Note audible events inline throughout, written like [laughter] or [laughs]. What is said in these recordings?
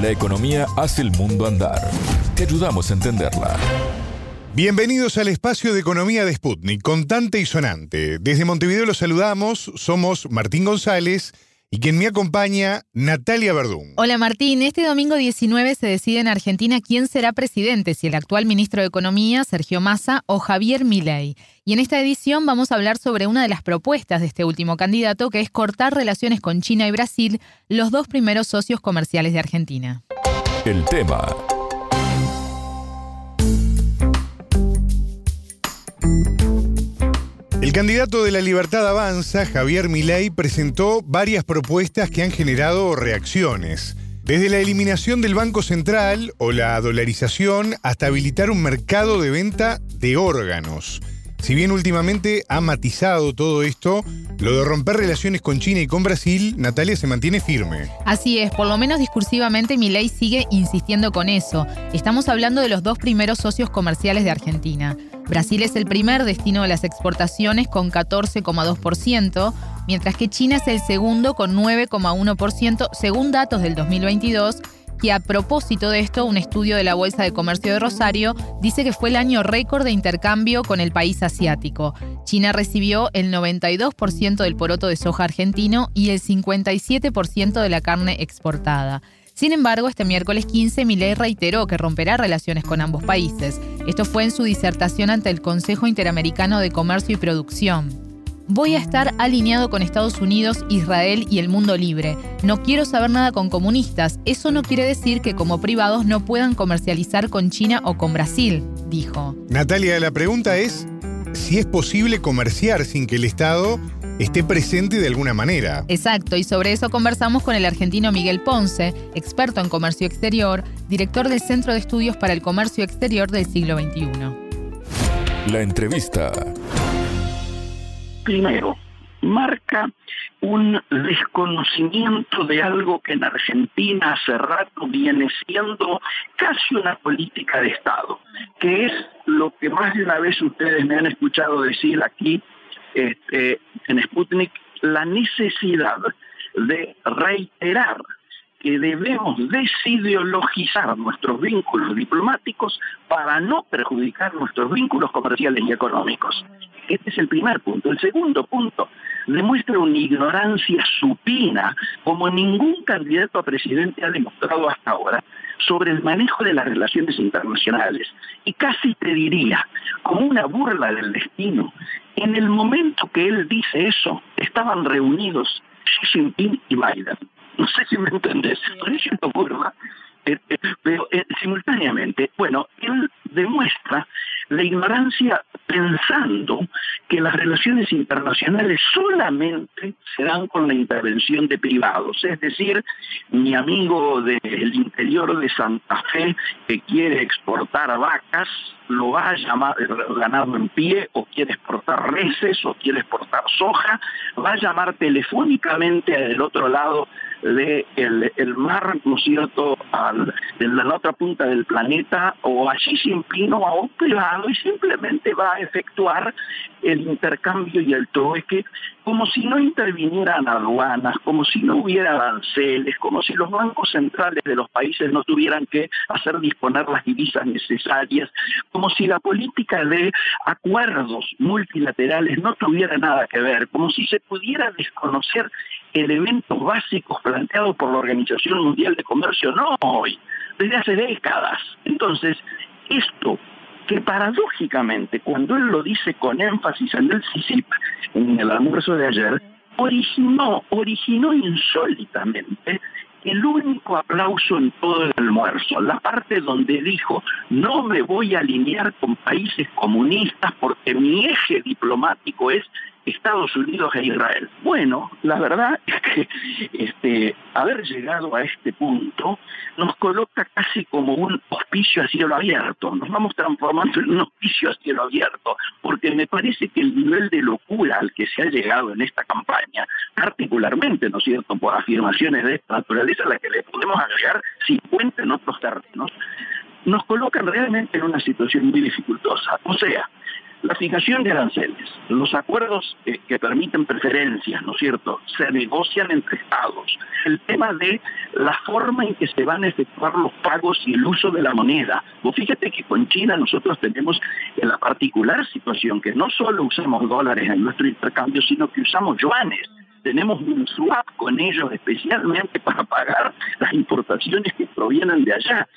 La economía hace el mundo andar. Te ayudamos a entenderla. Bienvenidos al espacio de economía de Sputnik, contante y sonante. Desde Montevideo los saludamos, somos Martín González y quien me acompaña, Natalia Verdún. Hola Martín, este domingo 19 se decide en Argentina quién será presidente, si el actual ministro de Economía, Sergio Massa, o Javier Milei. Y en esta edición vamos a hablar sobre una de las propuestas de este último candidato, que es cortar relaciones con China y Brasil, los dos primeros socios comerciales de Argentina. El tema candidato de la Libertad Avanza, Javier Milei, presentó varias propuestas que han generado reacciones. Desde la eliminación del Banco Central o la dolarización hasta habilitar un mercado de venta de órganos. Si bien últimamente ha matizado todo esto, lo de romper relaciones con China y con Brasil, Natalia se mantiene firme. Así es, por lo menos discursivamente Milei sigue insistiendo con eso. Estamos hablando de los dos primeros socios comerciales de Argentina. Brasil es el primer destino de las exportaciones con 14,2%, mientras que China es el segundo con 9,1% según datos del 2022 que a propósito de esto, un estudio de la Bolsa de Comercio de Rosario dice que fue el año récord de intercambio con el país asiático. China recibió el 92% del poroto de soja argentino y el 57% de la carne exportada. Sin embargo, este miércoles 15 Milei reiteró que romperá relaciones con ambos países. Esto fue en su disertación ante el Consejo Interamericano de Comercio y Producción. Voy a estar alineado con Estados Unidos, Israel y el mundo libre. No quiero saber nada con comunistas. Eso no quiere decir que como privados no puedan comercializar con China o con Brasil, dijo. Natalia, la pregunta es si es posible comerciar sin que el Estado esté presente de alguna manera. Exacto, y sobre eso conversamos con el argentino Miguel Ponce, experto en comercio exterior, director del Centro de Estudios para el Comercio Exterior del siglo XXI. La entrevista. Primero, marca un desconocimiento de algo que en Argentina hace rato viene siendo casi una política de Estado, que es lo que más de una vez ustedes me han escuchado decir aquí este, en Sputnik la necesidad de reiterar que debemos desideologizar nuestros vínculos diplomáticos para no perjudicar nuestros vínculos comerciales y económicos. Este es el primer punto. El segundo punto demuestra una ignorancia supina, como ningún candidato a presidente ha demostrado hasta ahora, sobre el manejo de las relaciones internacionales. Y casi te diría, como una burla del destino, en el momento que él dice eso, estaban reunidos Xi Jinping y Biden. No sé si me entendés, pero eh, eh, pero eh, simultáneamente, bueno, él demuestra la ignorancia pensando que las relaciones internacionales solamente se dan con la intervención de privados. Es decir, mi amigo del interior de Santa Fe que quiere exportar vacas, lo va a llamar ganado en pie o quiere exportar reses o quiere exportar soja, va a llamar telefónicamente del otro lado de el, mar, ¿no es cierto?, al, de la otra punta del planeta o allí sin pino a un privado y simplemente va a efectuar el intercambio y el trueque como si no intervinieran aduanas, como si no hubiera aranceles, como si los bancos centrales de los países no tuvieran que hacer disponer las divisas necesarias, como si la política de acuerdos multilaterales no tuviera nada que ver, como si se pudiera desconocer elementos básicos planteados por la Organización Mundial de Comercio, no hoy, desde hace décadas. Entonces, esto que paradójicamente, cuando él lo dice con énfasis en el CICIP, en el almuerzo de ayer, originó, originó insólitamente el único aplauso en todo el almuerzo, la parte donde dijo, no me voy a alinear con países comunistas porque mi eje diplomático es Estados Unidos e Israel. Bueno, la verdad [laughs] es que este, haber llegado a este punto nos coloca casi como un hospicio a cielo abierto, nos vamos transformando en un hospicio a cielo abierto, porque me parece que el nivel de locura al que se ha llegado en esta campaña, particularmente, ¿no es cierto?, por afirmaciones de esta naturaleza a la que le podemos agregar 50 en otros términos, nos colocan realmente en una situación muy dificultosa. O sea, La fijación de aranceles, los acuerdos eh, que permiten preferencias, ¿no es cierto?, se negocian entre estados. El tema de la forma en que se van a efectuar los pagos y el uso de la moneda. Vos fíjate que con China nosotros tenemos la particular situación que no solo usamos dólares en nuestro intercambio, sino que usamos yuanes tenemos un swap con ellos especialmente para pagar las importaciones que provienen de allá.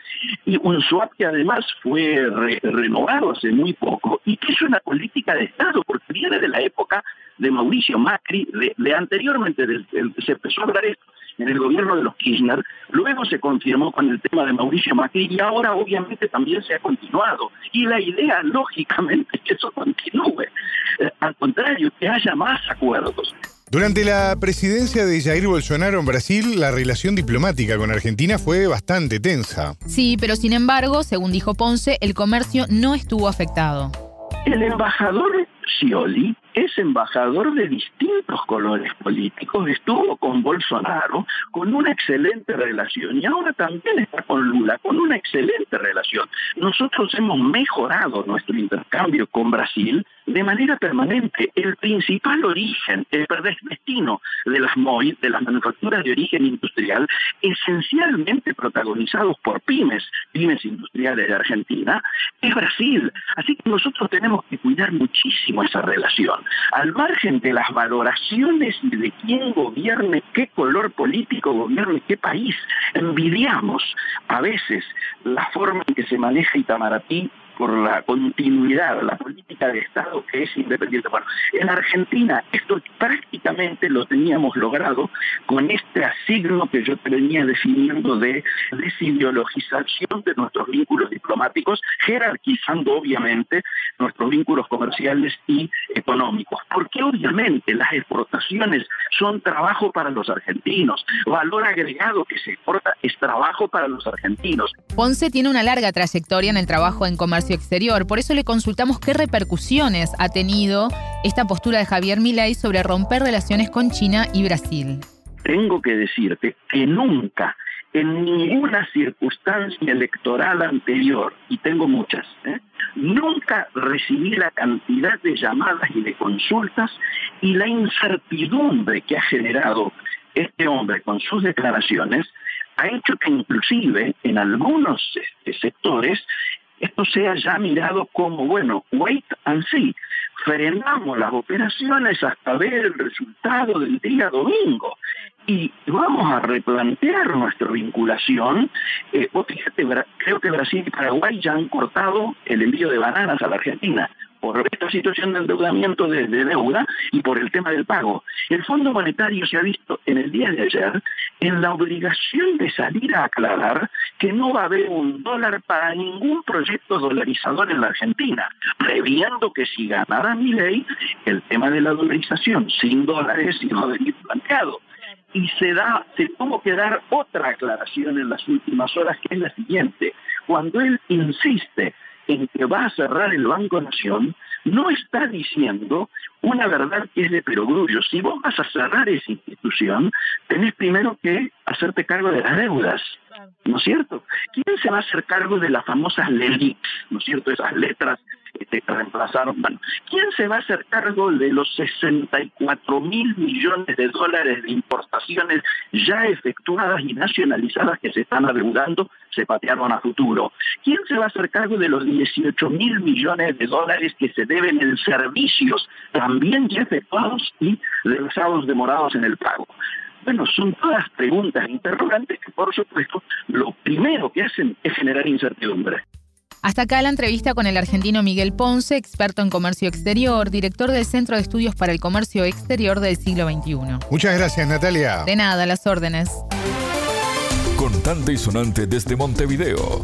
Y un swap que además fue renovado hace muy poco y que es una política de Estado, porque viene de la época de Mauricio Macri, de, anteriormente se empezó a hablar esto en el gobierno de los Kirchner, luego se confirmó con el tema de Mauricio Macri y ahora obviamente también se ha continuado. Y la idea, lógicamente, [laughs] es que eso continúe. Eh, al contrario, que haya más acuerdos. Durante la presidencia de Jair Bolsonaro en Brasil, la relación diplomática con Argentina fue bastante tensa. Sí, pero sin embargo, según dijo Ponce, el comercio no estuvo afectado. El embajador Scioli es embajador de distintos colores políticos, estuvo con Bolsonaro con una excelente relación y ahora también está con Lula con una excelente relación. Nosotros hemos mejorado nuestro intercambio con Brasil de manera permanente. El principal origen, el destino de las MOI, de las manufacturas de origen industrial, esencialmente protagonizados por pymes, pymes industriales de Argentina, es Brasil. Así que nosotros tenemos que cuidar muchísimo esa relación al margen de las valoraciones de quién gobierne, qué color político gobierne qué país, envidiamos a veces la forma en que se maneja Itamaraty por la continuidad, la política de Estado que es independiente. Bueno, en Argentina esto prácticamente lo teníamos logrado con este asigno que yo venía definiendo de desideologización de nuestros vínculos diplomáticos, jerarquizando obviamente nuestros vínculos comerciales y económicos, porque obviamente las exportaciones son trabajo para los argentinos, valor agregado que se exporta es trabajo para los argentinos. Ponce tiene una larga trayectoria en el trabajo en comercio exterior. Por eso le consultamos qué repercusiones ha tenido esta postura de Javier Milei sobre romper relaciones con China y Brasil. Tengo que decirte que nunca, en ninguna circunstancia electoral anterior, y tengo muchas, ¿eh? nunca recibí la cantidad de llamadas y de consultas y la incertidumbre que ha generado este hombre con sus declaraciones ha hecho que inclusive en algunos este, sectores esto sea ya mirado como, bueno, wait and see. Frenamos las operaciones hasta ver el resultado del día domingo y vamos a replantear nuestra vinculación. Eh, fíjate, creo que Brasil y Paraguay ya han cortado el envío de bananas a la Argentina por esta situación de endeudamiento de, deuda y por el tema del pago. El Fondo Monetario se ha visto en el día de ayer en la obligación de salir a aclarar que no va a haber un dólar para ningún proyecto dolarizador en la Argentina, previendo que si ganara mi ley, el tema de la dolarización sin dólares iba a venir planteado y se da, se tuvo que dar otra aclaración en las últimas horas, que es la siguiente. Cuando él insiste en que va a cerrar el Banco Nación, no está diciendo una verdad que es de perogrullo. Si vos vas a cerrar esa institución, tenés primero que hacerte cargo de las deudas, ¿no es cierto? ¿Quién se va a hacer cargo de las famosas LELIX, ¿no es cierto? Esas letras que reemplazaron. Bueno, ¿quién se va a hacer cargo de los 64 mil millones de dólares de importaciones ya efectuadas y nacionalizadas que se están adeudando, se patearon a futuro? ¿Quién se va a hacer cargo de los 18 mil millones de dólares que se deben en servicios también ya efectuados y realizados demorados en el pago? Bueno, son todas preguntas interrogantes que, por supuesto, lo primero que hacen es generar incertidumbre. Hasta acá la entrevista con el argentino Miguel Ponce, experto en comercio exterior, director del Centro de Estudios para el Comercio Exterior del siglo XXI. Muchas gracias, Natalia. De nada, las órdenes. Contante y sonante desde Montevideo.